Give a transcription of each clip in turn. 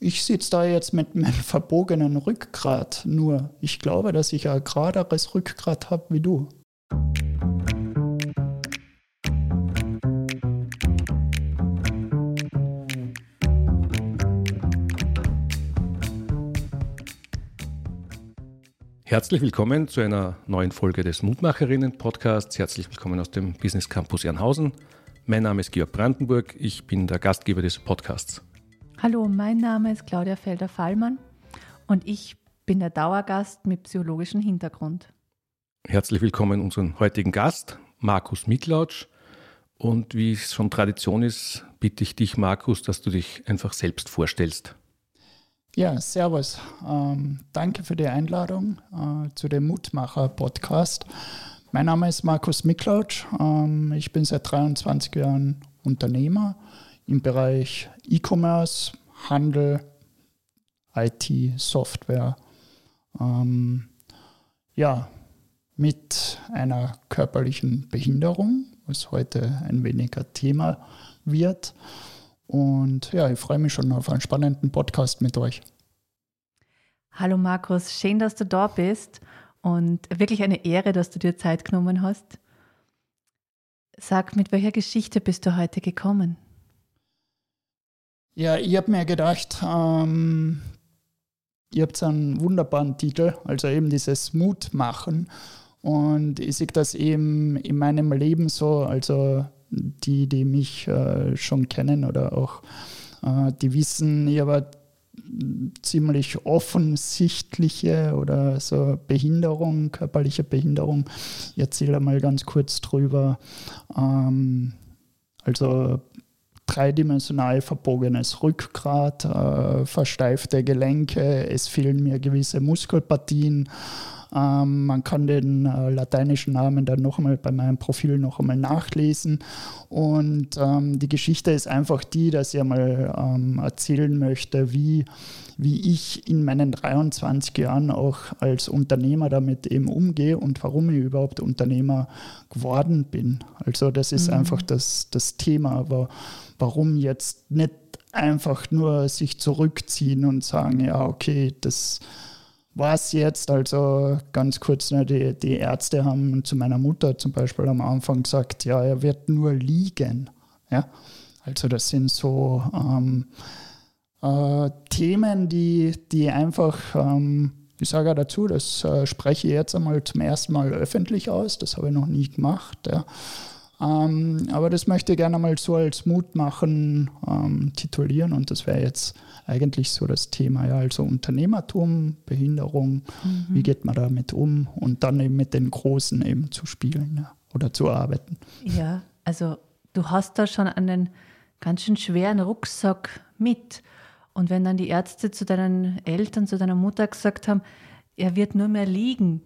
Ich sitze da jetzt mit meinem verbogenen Rückgrat nur. Ich glaube, dass ich ein geraderes Rückgrat habe wie du. Herzlich willkommen zu einer neuen Folge des Mutmacherinnen-Podcasts. Herzlich willkommen aus dem Business Campus Ernhausen. Mein Name ist Georg Brandenburg. Ich bin der Gastgeber des Podcasts. Hallo, mein Name ist Claudia Felder-Fallmann und ich bin der Dauergast mit psychologischem Hintergrund. Herzlich willkommen unseren heutigen Gast, Markus Miklautsch. Und wie es schon Tradition ist, bitte ich dich, Markus, dass du dich einfach selbst vorstellst. Ja, servus. Ähm, danke für die Einladung äh, zu dem Mutmacher-Podcast. Mein Name ist Markus Miklautsch. Ähm, ich bin seit 23 Jahren Unternehmer im Bereich E-Commerce, Handel, IT, Software. Ähm, ja, mit einer körperlichen Behinderung, was heute ein weniger Thema wird. Und ja, ich freue mich schon auf einen spannenden Podcast mit euch. Hallo Markus, schön, dass du da bist und wirklich eine Ehre, dass du dir Zeit genommen hast. Sag, mit welcher Geschichte bist du heute gekommen? Ja, ich habe mir gedacht, ähm, ihr habt einen wunderbaren Titel, also eben dieses Mut machen. Und ich sehe das eben in meinem Leben so, also die, die mich äh, schon kennen oder auch äh, die wissen, ich habe ziemlich offensichtliche oder so Behinderung, körperliche Behinderung. Ich erzähle mal ganz kurz drüber. Ähm, also dreidimensional verbogenes Rückgrat, äh, versteifte Gelenke, es fehlen mir gewisse Muskelpartien. Ähm, man kann den äh, lateinischen Namen dann noch einmal bei meinem Profil noch einmal nachlesen. Und ähm, die Geschichte ist einfach die, dass ich einmal ähm, erzählen möchte, wie, wie ich in meinen 23 Jahren auch als Unternehmer damit eben umgehe und warum ich überhaupt Unternehmer geworden bin. Also das ist mhm. einfach das, das Thema. Aber warum jetzt nicht einfach nur sich zurückziehen und sagen, ja, okay, das war es jetzt. Also ganz kurz, ne, die, die Ärzte haben zu meiner Mutter zum Beispiel am Anfang gesagt, ja, er wird nur liegen. Ja? Also das sind so ähm, äh, Themen, die, die einfach, ähm, ich sage ja dazu, das äh, spreche ich jetzt einmal zum ersten Mal öffentlich aus, das habe ich noch nie gemacht. Ja. Ähm, aber das möchte ich gerne mal so als Mut machen, ähm, titulieren und das wäre jetzt eigentlich so das Thema, ja, also Unternehmertum, Behinderung, mhm. wie geht man damit um und dann eben mit den Großen eben zu spielen ja, oder zu arbeiten. Ja, also du hast da schon einen ganz schön schweren Rucksack mit und wenn dann die Ärzte zu deinen Eltern, zu deiner Mutter gesagt haben, er wird nur mehr liegen,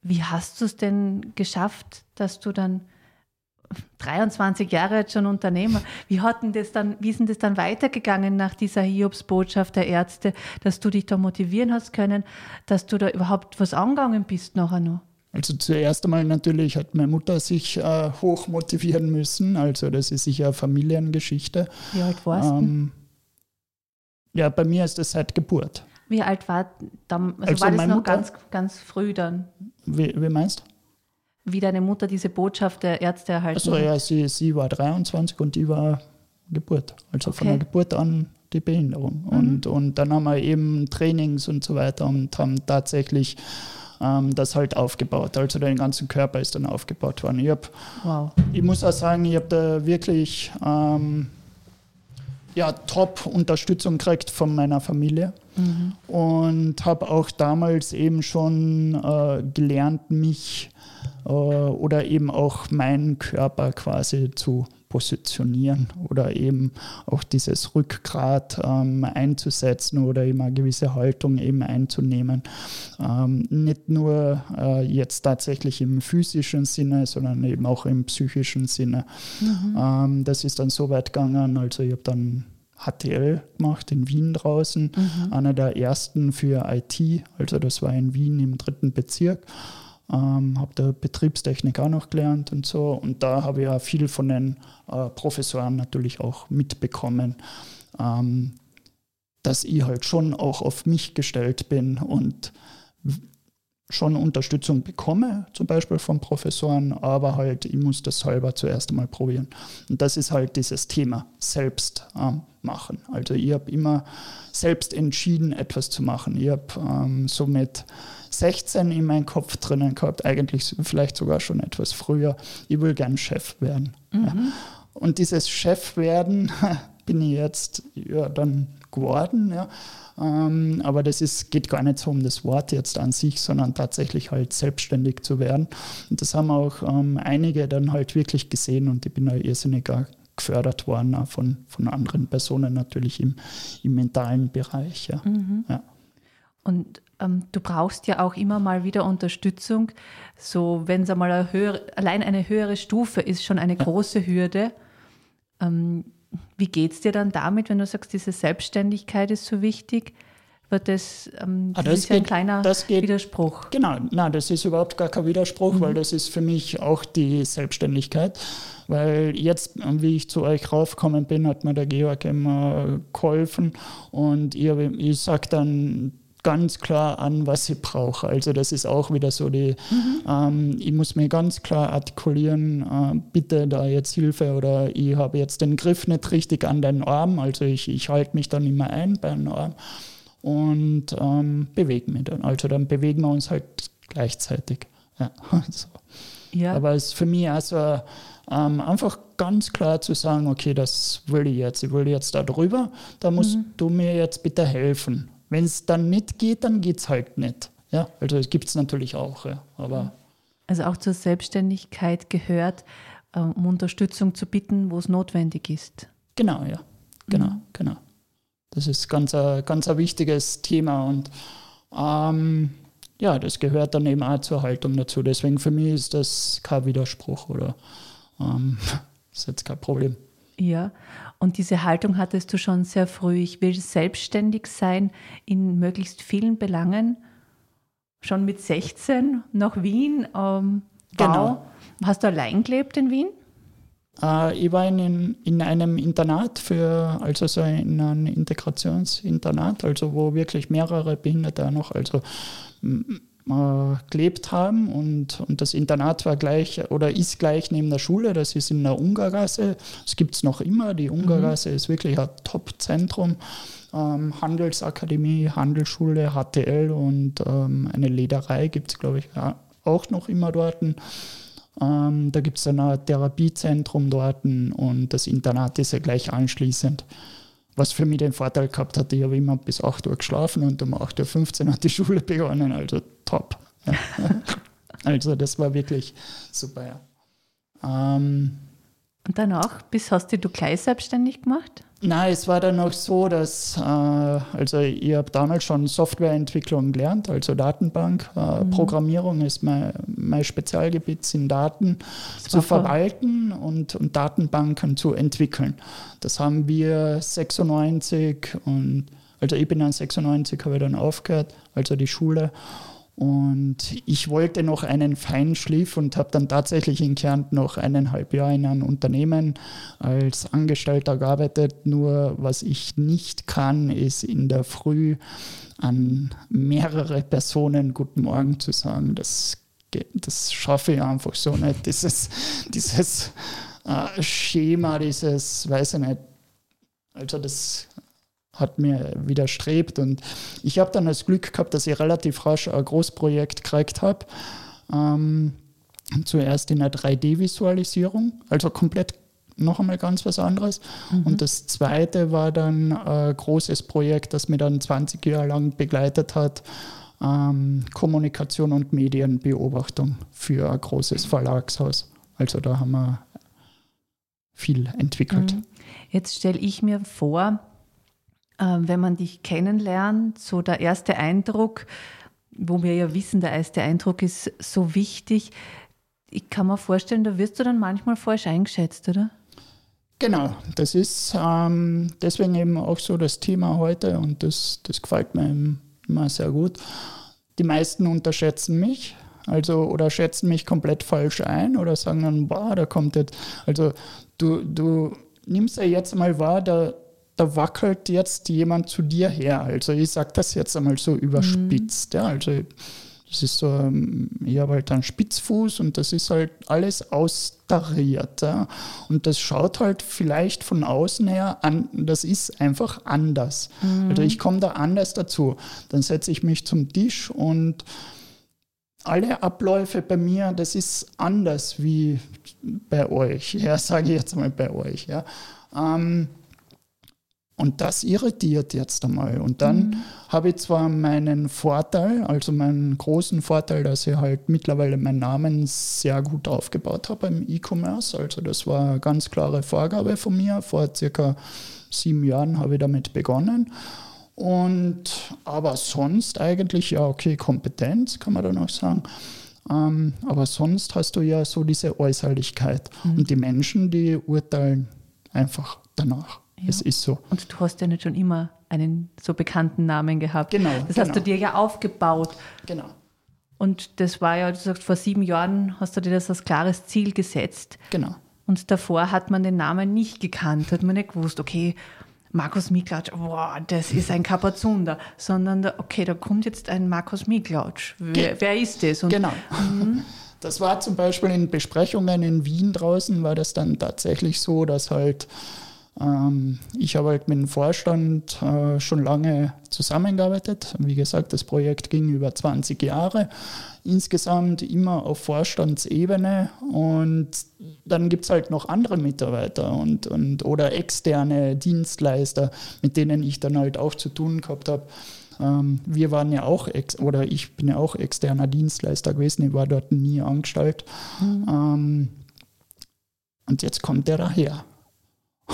wie hast du es denn geschafft, dass du dann 23 Jahre jetzt schon Unternehmer. Wie, hat das dann, wie ist denn das dann weitergegangen nach dieser Hiobsbotschaft der Ärzte, dass du dich da motivieren hast können, dass du da überhaupt was angegangen bist nachher noch? Also zuerst einmal natürlich hat meine Mutter sich äh, hoch motivieren müssen. Also das ist sicher eine Familiengeschichte. Wie alt warst du? Ähm, ja, bei mir ist das seit Geburt. Wie alt war dann? Also, also war das noch Mutter, ganz, ganz früh dann? Wie, wie meinst du? Wie deine Mutter diese Botschaft der Ärzte erhalten also, hat? ja, sie, sie war 23 und die war Geburt. Also okay. von der Geburt an die Behinderung. Mhm. Und, und dann haben wir eben Trainings und so weiter und haben tatsächlich ähm, das halt aufgebaut. Also den ganzen Körper ist dann aufgebaut worden. Ich, hab, wow. ich muss auch sagen, ich habe da wirklich ähm, ja, Top-Unterstützung gekriegt von meiner Familie. Mhm. Und habe auch damals eben schon äh, gelernt, mich äh, oder eben auch meinen Körper quasi zu positionieren oder eben auch dieses Rückgrat ähm, einzusetzen oder eben eine gewisse Haltung eben einzunehmen. Ähm, nicht nur äh, jetzt tatsächlich im physischen Sinne, sondern eben auch im psychischen Sinne. Mhm. Ähm, das ist dann so weit gegangen, also ich habe dann HTL gemacht in Wien draußen, mhm. einer der ersten für IT, also das war in Wien im dritten Bezirk. Ähm, habe da Betriebstechnik auch noch gelernt und so. Und da habe ich ja viel von den äh, Professoren natürlich auch mitbekommen. Ähm, dass ich halt schon auch auf mich gestellt bin und schon Unterstützung bekomme, zum Beispiel von Professoren, aber halt, ich muss das selber zuerst einmal probieren. Und das ist halt dieses Thema, selbst ähm, machen. Also ich habe immer selbst entschieden, etwas zu machen. Ich habe ähm, somit 16 in meinem Kopf drinnen gehabt, eigentlich vielleicht sogar schon etwas früher. Ich will gern Chef werden. Mhm. Ja. Und dieses Chef werden bin ich jetzt ja, dann geworden. Ja. Ähm, aber das ist, geht gar nicht so um das Wort jetzt an sich, sondern tatsächlich halt selbstständig zu werden. Und das haben auch ähm, einige dann halt wirklich gesehen und ich bin da irrsinnig gefördert worden, auch von, von anderen Personen natürlich im, im mentalen Bereich. Ja. Mhm. ja. Und ähm, du brauchst ja auch immer mal wieder Unterstützung. So, wenn es einmal eine höhere, allein eine höhere Stufe ist, schon eine große Hürde. Ähm, wie geht es dir dann damit, wenn du sagst, diese Selbstständigkeit ist so wichtig? Wird das, ähm, ah, das, ist ja ein kleiner geht, Widerspruch. Genau, nein, das ist überhaupt gar kein Widerspruch, mhm. weil das ist für mich auch die Selbstständigkeit. Weil jetzt, wie ich zu euch raufgekommen bin, hat mir der Georg immer geholfen und ich, ich sage dann, ganz klar an, was ich brauche. Also das ist auch wieder so die, mhm. ähm, ich muss mir ganz klar artikulieren, äh, bitte da jetzt Hilfe oder ich habe jetzt den Griff nicht richtig an den Arm, also ich, ich halte mich dann immer ein bei einem Arm und ähm, bewege mich dann. Also dann bewegen wir uns halt gleichzeitig. Ja, so. ja. Aber es ist für mich also ähm, einfach ganz klar zu sagen, okay, das will ich jetzt, ich will jetzt da drüber, da musst mhm. du mir jetzt bitte helfen. Wenn es dann nicht geht, dann geht es halt nicht. Ja, also es gibt es natürlich auch, ja, aber. Also auch zur Selbstständigkeit gehört, ähm, um Unterstützung zu bitten, wo es notwendig ist. Genau, ja. Genau, mhm. genau. Das ist ganz ein, ganz ein wichtiges Thema und ähm, ja, das gehört dann eben auch zur Haltung dazu. Deswegen für mich ist das kein Widerspruch oder ähm, ist jetzt kein Problem. Ja, und diese Haltung hattest du schon sehr früh. Ich will selbstständig sein in möglichst vielen Belangen. Schon mit 16 nach Wien. Ähm, genau. Hast du allein gelebt in Wien? Äh, ich war in, in einem Internat für, also so in einem Integrationsinternat, also wo wirklich mehrere Behinderte noch, also äh, gelebt haben und, und das Internat war gleich oder ist gleich neben der Schule, das ist in der Ungargasse. Das gibt es noch immer. Die Ungargasse mhm. ist wirklich ein Top-Zentrum. Ähm, Handelsakademie, Handelsschule, HTL und ähm, eine Lederei gibt es, glaube ich, auch noch immer dort. Ähm, da gibt es ein Therapiezentrum dort und das Internat ist ja gleich anschließend. Was für mich den Vorteil gehabt hat, ich habe immer bis 8 Uhr geschlafen und um 8.15 Uhr hat die Schule begonnen, also top. Ja. also das war wirklich super. Ja. Ähm, und danach, bis hast du gleich selbstständig gemacht? Nein, es war dann auch so, dass, äh, also ich habe damals schon Softwareentwicklung gelernt, also Datenbank. Äh, mhm. Programmierung ist mein, mein Spezialgebiet, sind Daten zu verwalten und, und Datenbanken zu entwickeln. Das haben wir 96 und, also ich bin dann 96, habe ich dann aufgehört, also die Schule. Und ich wollte noch einen Feinschliff und habe dann tatsächlich in Kärnten noch eineinhalb Jahre in einem Unternehmen als Angestellter gearbeitet. Nur was ich nicht kann, ist in der Früh an mehrere Personen Guten Morgen zu sagen. Das, das schaffe ich einfach so nicht. Dieses, dieses äh, Schema, dieses, weiß ich nicht, also das hat mir widerstrebt. Und ich habe dann das Glück gehabt, dass ich relativ rasch ein Großprojekt gekriegt habe. Ähm, zuerst in der 3D-Visualisierung, also komplett noch einmal ganz was anderes. Mhm. Und das zweite war dann ein großes Projekt, das mir dann 20 Jahre lang begleitet hat. Ähm, Kommunikation und Medienbeobachtung für ein großes Verlagshaus. Also da haben wir viel entwickelt. Mhm. Jetzt stelle ich mir vor, wenn man dich kennenlernt, so der erste Eindruck, wo wir ja wissen, der erste Eindruck ist so wichtig. Ich kann mir vorstellen, da wirst du dann manchmal falsch eingeschätzt, oder? Genau, das ist ähm, deswegen eben auch so das Thema heute und das, das gefällt mir immer sehr gut. Die meisten unterschätzen mich, also oder schätzen mich komplett falsch ein oder sagen dann, boah, da kommt jetzt, also du, du nimmst ja jetzt mal wahr, da, da wackelt jetzt jemand zu dir her. Also ich sage das jetzt einmal so überspitzt. Mhm. Ja, also das ist so, ähm, ich habe halt einen Spitzfuß und das ist halt alles austariert. Ja. Und das schaut halt vielleicht von außen her an, das ist einfach anders. Mhm. Also ich komme da anders dazu. Dann setze ich mich zum Tisch und alle Abläufe bei mir, das ist anders wie bei euch. Ja, sage ich jetzt mal bei euch. Ja. Ähm, und das irritiert jetzt einmal. Und dann mhm. habe ich zwar meinen Vorteil, also meinen großen Vorteil, dass ich halt mittlerweile meinen Namen sehr gut aufgebaut habe im E-Commerce. Also das war eine ganz klare Vorgabe von mir. Vor circa sieben Jahren habe ich damit begonnen. Und aber sonst eigentlich, ja, okay, Kompetenz kann man dann auch sagen. Ähm, aber sonst hast du ja so diese Äußerlichkeit. Mhm. Und die Menschen, die urteilen einfach danach. Ja. Es ist so. Und du hast ja nicht schon immer einen so bekannten Namen gehabt. Genau. Das genau. hast du dir ja aufgebaut. Genau. Und das war ja, du sagst, vor sieben Jahren hast du dir das als klares Ziel gesetzt. Genau. Und davor hat man den Namen nicht gekannt, hat man nicht gewusst, okay, Markus Miklatsch, boah, das ist ein Kapazunder, sondern da, okay, da kommt jetzt ein Markus Miklatsch. Wer, wer ist das? Und, genau. Mhm. Das war zum Beispiel in Besprechungen in Wien draußen, war das dann tatsächlich so, dass halt ich habe halt mit dem Vorstand äh, schon lange zusammengearbeitet. Wie gesagt, das Projekt ging über 20 Jahre. Insgesamt immer auf Vorstandsebene und dann gibt es halt noch andere Mitarbeiter und, und oder externe Dienstleister, mit denen ich dann halt auch zu tun gehabt habe. Ähm, wir waren ja auch, oder ich bin ja auch externer Dienstleister gewesen, ich war dort nie angestellt. Mhm. Ähm, und jetzt kommt der daher.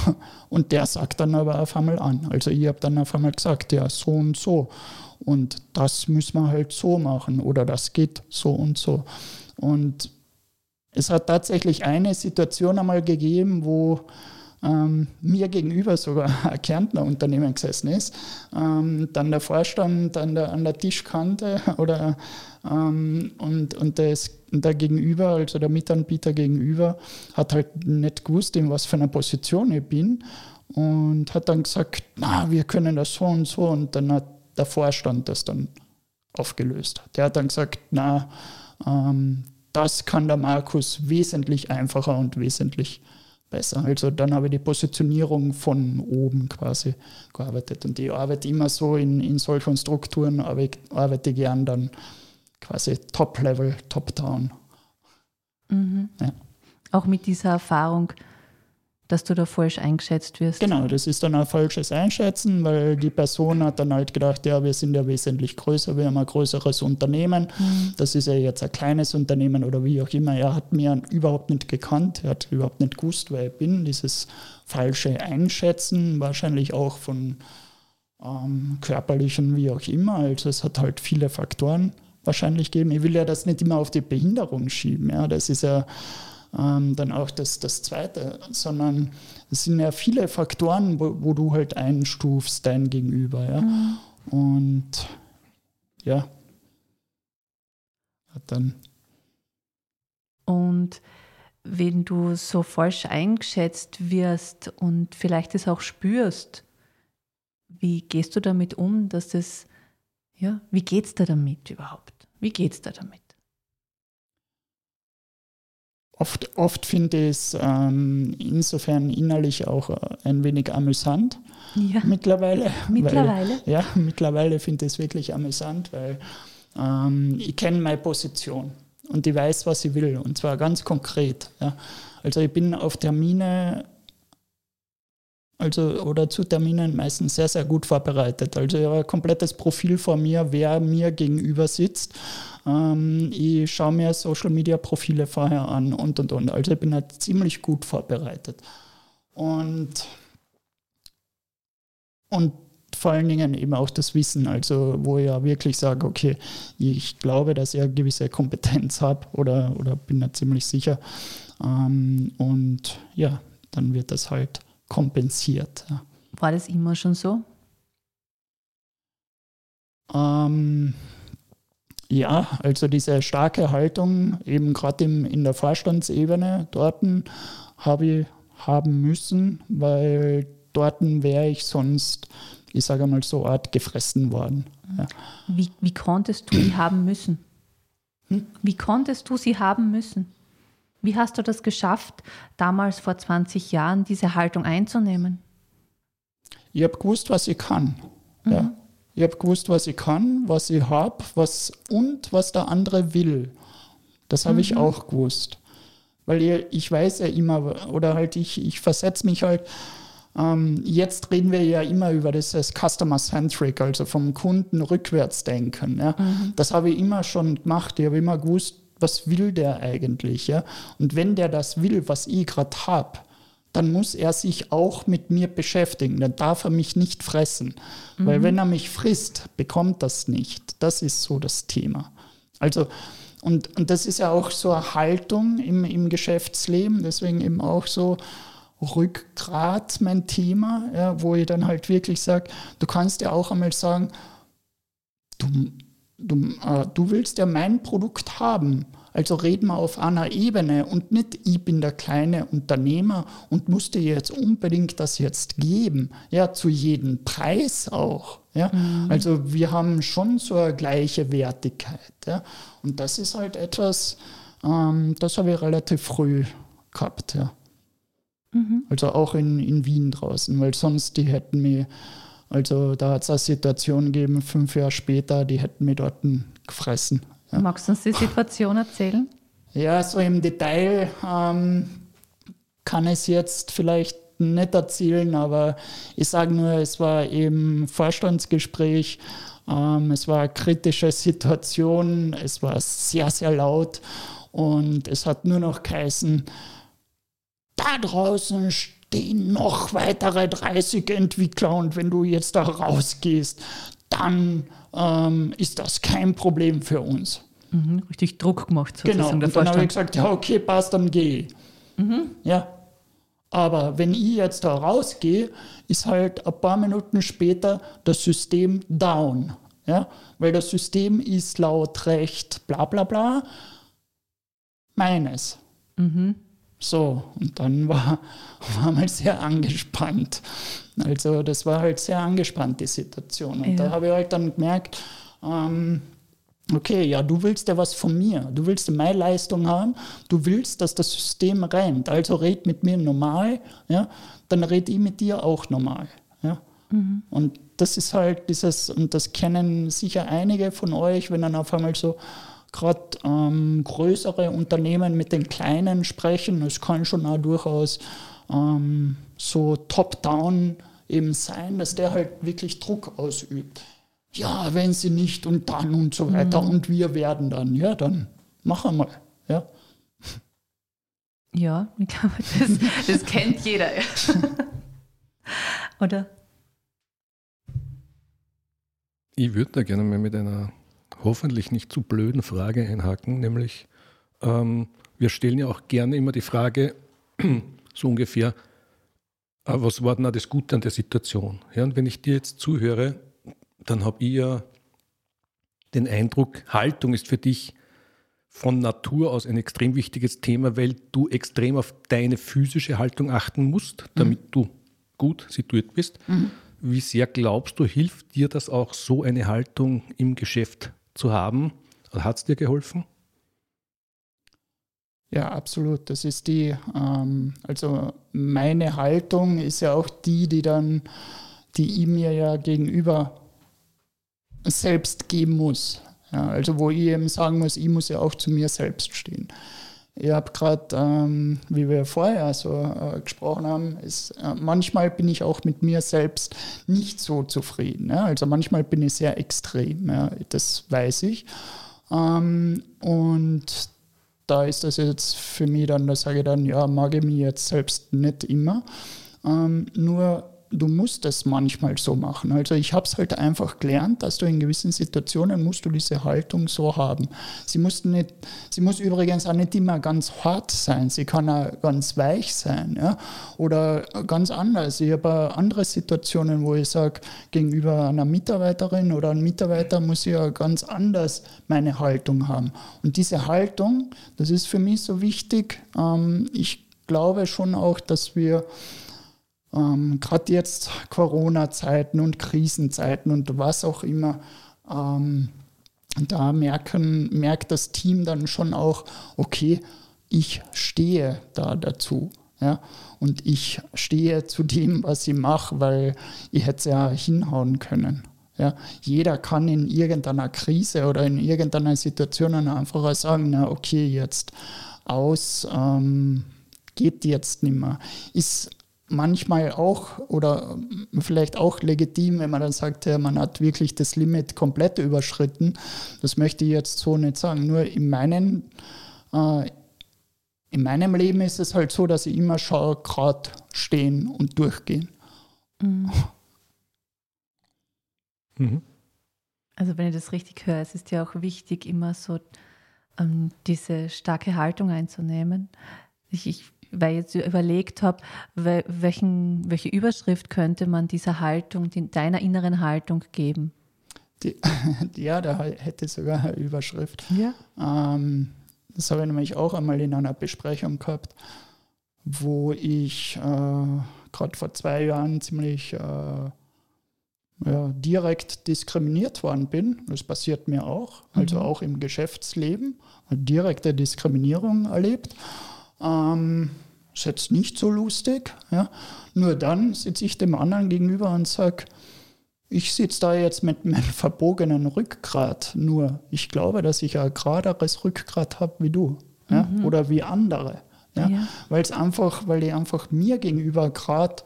Und der sagt dann aber auf einmal an. Also ich habe dann auf einmal gesagt, ja, so und so. Und das müssen wir halt so machen oder das geht so und so. Und es hat tatsächlich eine Situation einmal gegeben, wo ähm, mir gegenüber sogar ein Kärntner Unternehmen gesessen ist, ähm, dann der Vorstand an der, an der Tischkante oder ähm, und, und das, der Gegenüber, also der Mitanbieter gegenüber, hat halt nicht gewusst, in was für einer Position ich bin und hat dann gesagt, na, wir können das so und so und dann hat der Vorstand das dann aufgelöst. Der hat dann gesagt, na, ähm, das kann der Markus wesentlich einfacher und wesentlich besser. Also dann habe ich die Positionierung von oben quasi gearbeitet. Und ich arbeite immer so in, in solchen Strukturen, aber ich arbeite gern dann quasi Top-Level, Top-Down. Mhm. Ja. Auch mit dieser Erfahrung, dass du da falsch eingeschätzt wirst. Genau, das ist dann ein falsches Einschätzen, weil die Person hat dann halt gedacht, ja, wir sind ja wesentlich größer, wir haben ein größeres Unternehmen. Mhm. Das ist ja jetzt ein kleines Unternehmen oder wie auch immer. Er hat mir überhaupt nicht gekannt, er hat überhaupt nicht gewusst, wer ich bin. Dieses falsche Einschätzen, wahrscheinlich auch von ähm, körperlichen, wie auch immer. Also es hat halt viele Faktoren wahrscheinlich geben. Ich will ja das nicht immer auf die Behinderung schieben. Ja. Das ist ja ähm, dann auch das, das Zweite, sondern es sind ja viele Faktoren, wo, wo du halt einstufst dein Gegenüber. Ja? Mhm. Und ja, dann. Und wenn du so falsch eingeschätzt wirst und vielleicht es auch spürst, wie gehst du damit um, dass das, ja, wie geht's da damit überhaupt? Wie geht's da damit? Oft, oft finde ich es ähm, insofern innerlich auch äh, ein wenig amüsant. Ja. Mittlerweile. Mittlerweile? Weil, ja, mittlerweile finde ich es wirklich amüsant, weil ähm, ich kenne meine Position und ich weiß, was ich will und zwar ganz konkret. Ja. Also ich bin auf Termine also oder zu Terminen meistens sehr, sehr gut vorbereitet. Also ich habe ein komplettes Profil vor mir, wer mir gegenüber sitzt. Ähm, ich schaue mir Social Media Profile vorher an und und und. Also ich bin halt ziemlich gut vorbereitet. Und, und vor allen Dingen eben auch das Wissen, also wo ich ja wirklich sage, okay, ich glaube, dass ich eine gewisse Kompetenz habe oder, oder bin da ziemlich sicher. Ähm, und ja, dann wird das halt kompensiert. War das immer schon so? Ähm, ja, also diese starke Haltung, eben gerade in der Vorstandsebene dort habe ich haben müssen, weil dort wäre ich sonst, ich sage mal so, Art gefressen worden. Ja. Wie, wie konntest du die haben müssen? Hm? Wie konntest du sie haben müssen? Wie hast du das geschafft, damals vor 20 Jahren diese Haltung einzunehmen? Ich habe gewusst, was ich kann. Mhm. Ja. Ich habe gewusst, was ich kann, was ich habe, was und was der andere will. Das habe mhm. ich auch gewusst. Weil ich, ich, weiß ja immer, oder halt ich, ich versetze mich halt, ähm, jetzt reden wir ja immer über dieses Customer-Centric, also vom Kunden rückwärts denken. Ja. Mhm. Das habe ich immer schon gemacht. Ich habe immer gewusst, was will der eigentlich? Ja? Und wenn der das will, was ich gerade habe, dann muss er sich auch mit mir beschäftigen. Dann darf er mich nicht fressen. Mhm. Weil wenn er mich frisst, bekommt das nicht. Das ist so das Thema. Also, und, und das ist ja auch so eine Haltung im, im Geschäftsleben, deswegen eben auch so Rückgrat mein Thema, ja, wo ich dann halt wirklich sage, du kannst ja auch einmal sagen, du, du, äh, du willst ja mein Produkt haben. Also reden wir auf einer Ebene und nicht, ich bin der kleine Unternehmer und musste jetzt unbedingt das jetzt geben. Ja, zu jedem Preis auch. Ja, mhm. also wir haben schon so eine gleiche Wertigkeit. Ja, und das ist halt etwas, ähm, das habe ich relativ früh gehabt. Ja. Mhm. Also auch in, in Wien draußen, weil sonst die hätten mir, also da hat es eine Situation gegeben, fünf Jahre später, die hätten mich dort gefressen. Ja. Magst du uns die Situation erzählen? Ja, so im Detail ähm, kann ich es jetzt vielleicht nicht erzählen, aber ich sage nur, es war eben Vorstandsgespräch, ähm, es war eine kritische Situation, es war sehr, sehr laut und es hat nur noch geheißen, da draußen stehen noch weitere 30 Entwickler und wenn du jetzt da rausgehst, dann ähm, ist das kein Problem für uns. Mhm, richtig Druck gemacht sozusagen. Genau, und dann habe ich gesagt, ja okay, passt, dann gehe mhm. Ja, aber wenn ich jetzt da rausgehe, ist halt ein paar Minuten später das System down. Ja? Weil das System ist laut Recht bla bla bla meines. Mhm. So, und dann war, war mal sehr angespannt. Also das war halt sehr angespannt, die Situation. Und ja. da habe ich halt dann gemerkt, ähm, okay, ja, du willst ja was von mir, du willst meine Leistung haben, du willst, dass das System rennt, also red mit mir normal, ja, dann red ich mit dir auch normal. Ja. Mhm. Und das ist halt dieses, und das kennen sicher einige von euch, wenn dann auf einmal so gerade ähm, größere Unternehmen mit den kleinen sprechen. Es kann schon auch durchaus ähm, so top-down eben sein, dass der halt wirklich Druck ausübt. Ja, wenn sie nicht und dann und so weiter mhm. und wir werden dann, ja, dann machen wir. Ja, ja ich glaube, das, das kennt jeder. Oder? Ich würde da gerne mal mit einer hoffentlich nicht zu blöden Frage einhaken, nämlich ähm, wir stellen ja auch gerne immer die Frage, so ungefähr, äh, was war denn das Gute an der Situation? Ja, und wenn ich dir jetzt zuhöre, dann habe ich ja den Eindruck, Haltung ist für dich von Natur aus ein extrem wichtiges Thema, weil du extrem auf deine physische Haltung achten musst, damit mhm. du gut situiert bist. Mhm. Wie sehr glaubst du, hilft dir das auch so eine Haltung im Geschäft zu haben? Hat es dir geholfen? Ja, absolut. Das ist die, ähm, also meine Haltung ist ja auch die, die dann, die ich mir ja gegenüber selbst geben muss. Ja, also wo ich eben sagen muss, ich muss ja auch zu mir selbst stehen. Ich habe gerade, ähm, wie wir vorher so äh, gesprochen haben, ist, äh, manchmal bin ich auch mit mir selbst nicht so zufrieden. Ja? Also manchmal bin ich sehr extrem, ja? das weiß ich. Ähm, und da ist das jetzt für mich dann, da sage ich dann, ja, mag ich mich jetzt selbst nicht immer. Ähm, nur du musst es manchmal so machen. Also ich habe es halt einfach gelernt, dass du in gewissen Situationen musst du diese Haltung so haben. Sie muss, nicht, sie muss übrigens auch nicht immer ganz hart sein, sie kann auch ganz weich sein ja? oder ganz anders. Ich habe andere Situationen, wo ich sage, gegenüber einer Mitarbeiterin oder einem Mitarbeiter muss ich ja ganz anders meine Haltung haben. Und diese Haltung, das ist für mich so wichtig. Ähm, ich glaube schon auch, dass wir ähm, gerade jetzt Corona-Zeiten und Krisenzeiten und was auch immer, ähm, da merken, merkt das Team dann schon auch, okay, ich stehe da dazu. Ja? Und ich stehe zu dem, was ich mache, weil ich hätte es ja hinhauen können. Ja? Jeder kann in irgendeiner Krise oder in irgendeiner Situation einfach sagen, na okay, jetzt aus, ähm, geht jetzt nicht mehr. Ist manchmal auch oder vielleicht auch legitim, wenn man dann sagt, ja, man hat wirklich das Limit komplett überschritten. Das möchte ich jetzt so nicht sagen. Nur in meinen, äh, in meinem Leben ist es halt so, dass ich immer schaue, gerade stehen und durchgehen. Mhm. Mhm. Also wenn ich das richtig höre, es ist ja auch wichtig, immer so ähm, diese starke Haltung einzunehmen. Ich, ich weil ich jetzt überlegt habe, welchen, welche Überschrift könnte man dieser Haltung, deiner inneren Haltung geben? Die, ja, da hätte sogar eine Überschrift. Ja. Ähm, das habe ich nämlich auch einmal in einer Besprechung gehabt, wo ich äh, gerade vor zwei Jahren ziemlich äh, ja, direkt diskriminiert worden bin. Das passiert mir auch, also mhm. auch im Geschäftsleben, direkte Diskriminierung erlebt. Ähm, ist jetzt nicht so lustig. Ja. Nur dann sitze ich dem anderen gegenüber und sage, ich sitze da jetzt mit meinem verbogenen Rückgrat. Nur ich glaube, dass ich ein geraderes Rückgrat habe wie du ja? Mhm. oder wie andere. Ja? ja. Weil es einfach, weil ich einfach mir gegenüber gerade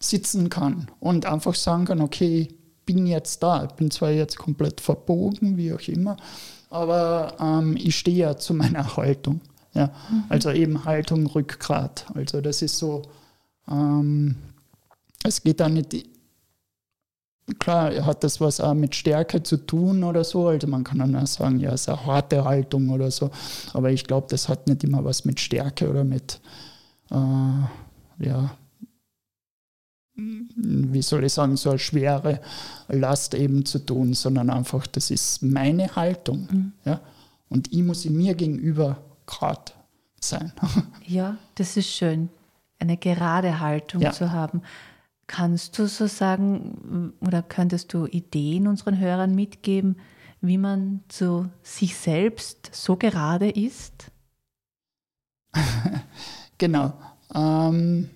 sitzen kann und einfach sagen kann, okay, ich bin jetzt da. Ich bin zwar jetzt komplett verbogen, wie auch immer, aber ähm, ich stehe ja zu meiner Haltung. Ja? Mhm. Also eben Haltung, Rückgrat. Also das ist so, ähm, es geht da nicht, klar hat das was auch mit Stärke zu tun oder so, also man kann dann auch sagen, ja, es ist eine harte Haltung oder so, aber ich glaube, das hat nicht immer was mit Stärke oder mit, äh, ja, wie soll ich sagen, so eine schwere Last eben zu tun, sondern einfach, das ist meine Haltung. Mhm. Ja? Und ich muss sie mir gegenüber Grad sein. Ja, das ist schön, eine gerade Haltung ja. zu haben. Kannst du so sagen oder könntest du Ideen unseren Hörern mitgeben, wie man zu sich selbst so gerade ist? genau. Ähm,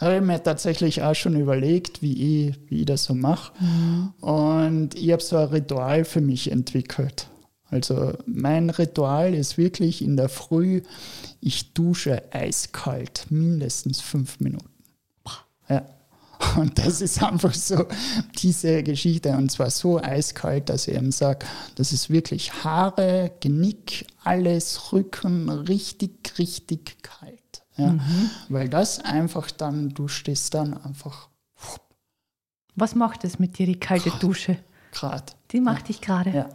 habe ich mir tatsächlich auch schon überlegt, wie ich, wie ich das so mache. Mhm. Und ich habe so ein Ritual für mich entwickelt. Also mein Ritual ist wirklich in der Früh, ich dusche eiskalt, mindestens fünf Minuten. Ja. Und das ist einfach so diese Geschichte und zwar so eiskalt, dass ich eben sage, das ist wirklich Haare, Genick, alles, Rücken, richtig, richtig kalt. Ja. Mhm. Weil das einfach dann, du stehst dann einfach. Was macht es mit dir, die kalte Dusche? Gerade. Die macht ja. dich gerade. Ja.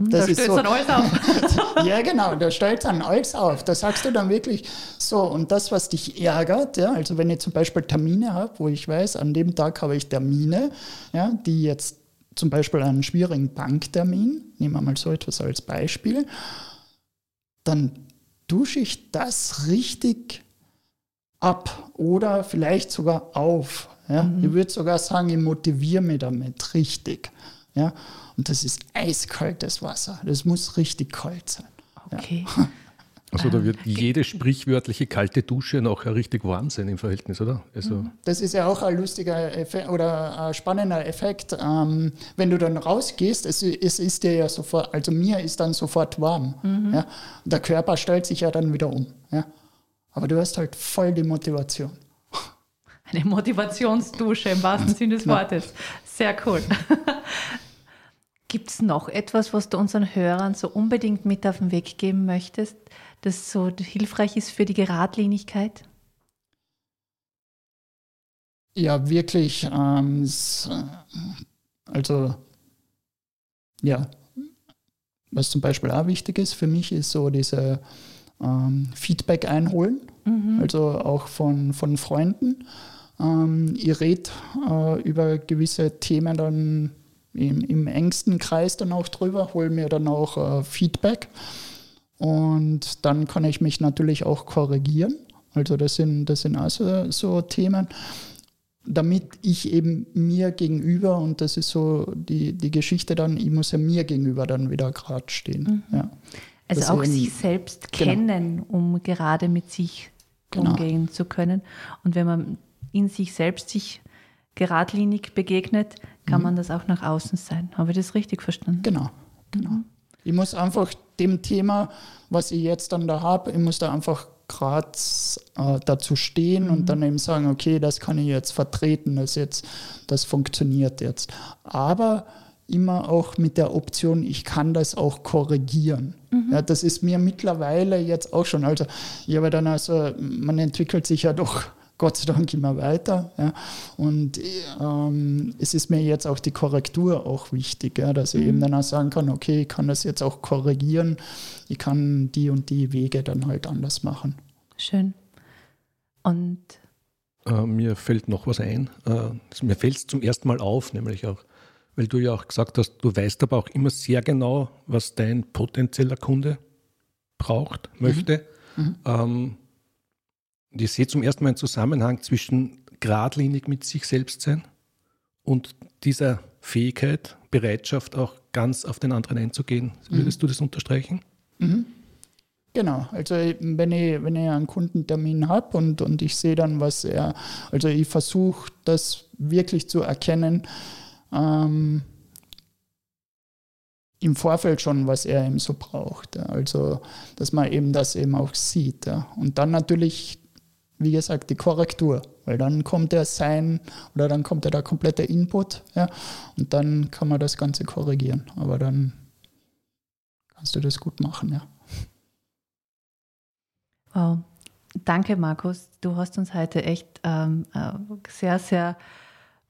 Hm, das da stellst so, dann alles auf. ja, genau, da stellt dann alles auf. Da sagst du dann wirklich so, und das, was dich ärgert, ja, also wenn ich zum Beispiel Termine habe, wo ich weiß, an dem Tag habe ich Termine, ja, die jetzt zum Beispiel einen schwierigen Banktermin, nehmen wir mal so etwas als Beispiel, dann dusche ich das richtig ab oder vielleicht sogar auf. Ja? Mhm. Ich würde sogar sagen, ich motiviere mich damit richtig. Ja? Und das ist eiskaltes Wasser. Das muss richtig kalt sein. Okay. Ja. Also da wird jede sprichwörtliche kalte Dusche noch richtig warm sein im Verhältnis, oder? Also mhm. das ist ja auch ein lustiger Effekt oder ein spannender Effekt. Ähm, wenn du dann rausgehst, es, es, ist dir ja sofort, also mir ist dann sofort warm. Mhm. Ja? der Körper stellt sich ja dann wieder um. Ja? Aber du hast halt voll die Motivation. Eine Motivationsdusche im wahrsten Sinne des Wortes. Sehr cool. Gibt es noch etwas, was du unseren Hörern so unbedingt mit auf den Weg geben möchtest, das so hilfreich ist für die Geradlinigkeit? Ja, wirklich. Ähm, also, ja, was zum Beispiel auch wichtig ist für mich, ist so diese ähm, Feedback einholen, mhm. also auch von, von Freunden. Ähm, ihr redet äh, über gewisse Themen dann im, im, engsten Kreis dann auch drüber, hole mir dann auch äh, Feedback und dann kann ich mich natürlich auch korrigieren. Also das sind, das sind auch so, Themen damit ich eben mir gegenüber, und das ist so die, die Geschichte dann, ich muss ja mir gegenüber dann wieder gerade stehen. Mhm. Ja. Also das auch eben, sich selbst genau. kennen, um gerade mit sich genau. umgehen zu können. Und wenn man in sich selbst sich geradlinig begegnet, kann mhm. man das auch nach außen sein. Habe ich das richtig verstanden? Genau, genau. Mhm. Ich muss einfach dem Thema, was ich jetzt dann da habe, ich muss da einfach gerade äh, dazu stehen mhm. und dann eben sagen, okay, das kann ich jetzt vertreten, das jetzt, das funktioniert jetzt. Aber immer auch mit der Option, ich kann das auch korrigieren. Mhm. Ja, das ist mir mittlerweile jetzt auch schon, also ich habe dann also, man entwickelt sich ja doch Gott sei Dank immer weiter. Ja. Und ähm, es ist mir jetzt auch die Korrektur auch wichtig, ja, dass ich mhm. eben dann auch sagen kann, okay, ich kann das jetzt auch korrigieren, ich kann die und die Wege dann halt anders machen. Schön. Und äh, mir fällt noch was ein. Äh, mir fällt es zum ersten Mal auf, nämlich auch, weil du ja auch gesagt hast, du weißt aber auch immer sehr genau, was dein potenzieller Kunde braucht, möchte. Mhm. Mhm. Ähm, und ich sehe zum ersten Mal einen Zusammenhang zwischen geradlinig mit sich selbst sein und dieser Fähigkeit, Bereitschaft auch ganz auf den anderen einzugehen. Würdest mhm. du das unterstreichen? Mhm. Genau, also wenn ich, wenn ich einen Kundentermin habe und, und ich sehe dann, was er, also ich versuche das wirklich zu erkennen, ähm, im Vorfeld schon, was er eben so braucht. Also, dass man eben das eben auch sieht. Und dann natürlich wie gesagt, die Korrektur, weil dann kommt er sein oder dann kommt er der komplette Input, ja, und dann kann man das Ganze korrigieren. Aber dann kannst du das gut machen, ja. Wow. Danke, Markus. Du hast uns heute echt ähm, äh, sehr, sehr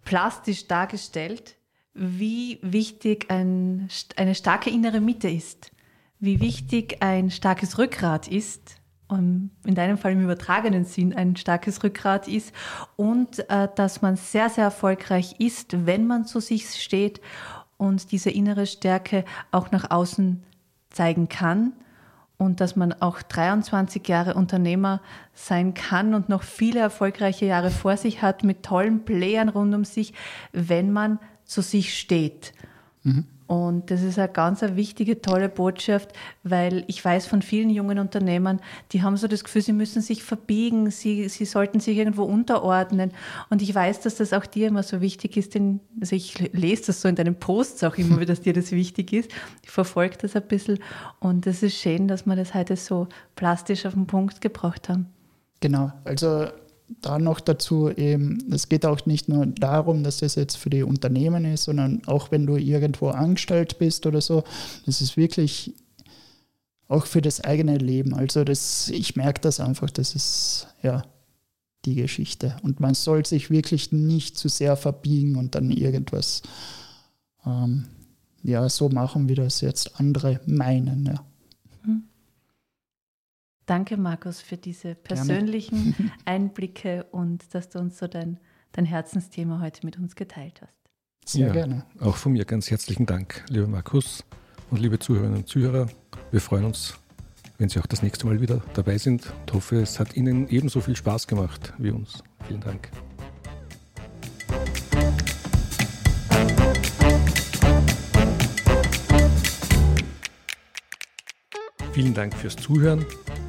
plastisch dargestellt, wie wichtig ein, eine starke innere Mitte ist, wie wichtig ein starkes Rückgrat ist in deinem Fall im übertragenen Sinn ein starkes Rückgrat ist und äh, dass man sehr, sehr erfolgreich ist, wenn man zu sich steht und diese innere Stärke auch nach außen zeigen kann und dass man auch 23 Jahre Unternehmer sein kann und noch viele erfolgreiche Jahre vor sich hat mit tollen Playern rund um sich, wenn man zu sich steht. Mhm. Und das ist eine ganz eine wichtige, tolle Botschaft, weil ich weiß von vielen jungen Unternehmern, die haben so das Gefühl, sie müssen sich verbiegen, sie, sie sollten sich irgendwo unterordnen. Und ich weiß, dass das auch dir immer so wichtig ist, denn, also ich lese das so in deinen Posts auch immer, dass dir das wichtig ist. Ich verfolge das ein bisschen. Und es ist schön, dass wir das heute so plastisch auf den Punkt gebracht haben. Genau, also da noch dazu eben, es geht auch nicht nur darum, dass das jetzt für die Unternehmen ist, sondern auch wenn du irgendwo angestellt bist oder so, das ist wirklich auch für das eigene Leben. Also das, ich merke das einfach, das ist ja die Geschichte. Und man soll sich wirklich nicht zu sehr verbiegen und dann irgendwas ähm, ja, so machen, wie das jetzt andere meinen. Ja. Danke, Markus, für diese persönlichen Gerne. Einblicke und dass du uns so dein, dein Herzensthema heute mit uns geteilt hast. Sehr ja, gerne. Auch von mir ganz herzlichen Dank, lieber Markus und liebe Zuhörerinnen und Zuhörer. Wir freuen uns, wenn Sie auch das nächste Mal wieder dabei sind und hoffe, es hat Ihnen ebenso viel Spaß gemacht wie uns. Vielen Dank. Vielen Dank fürs Zuhören.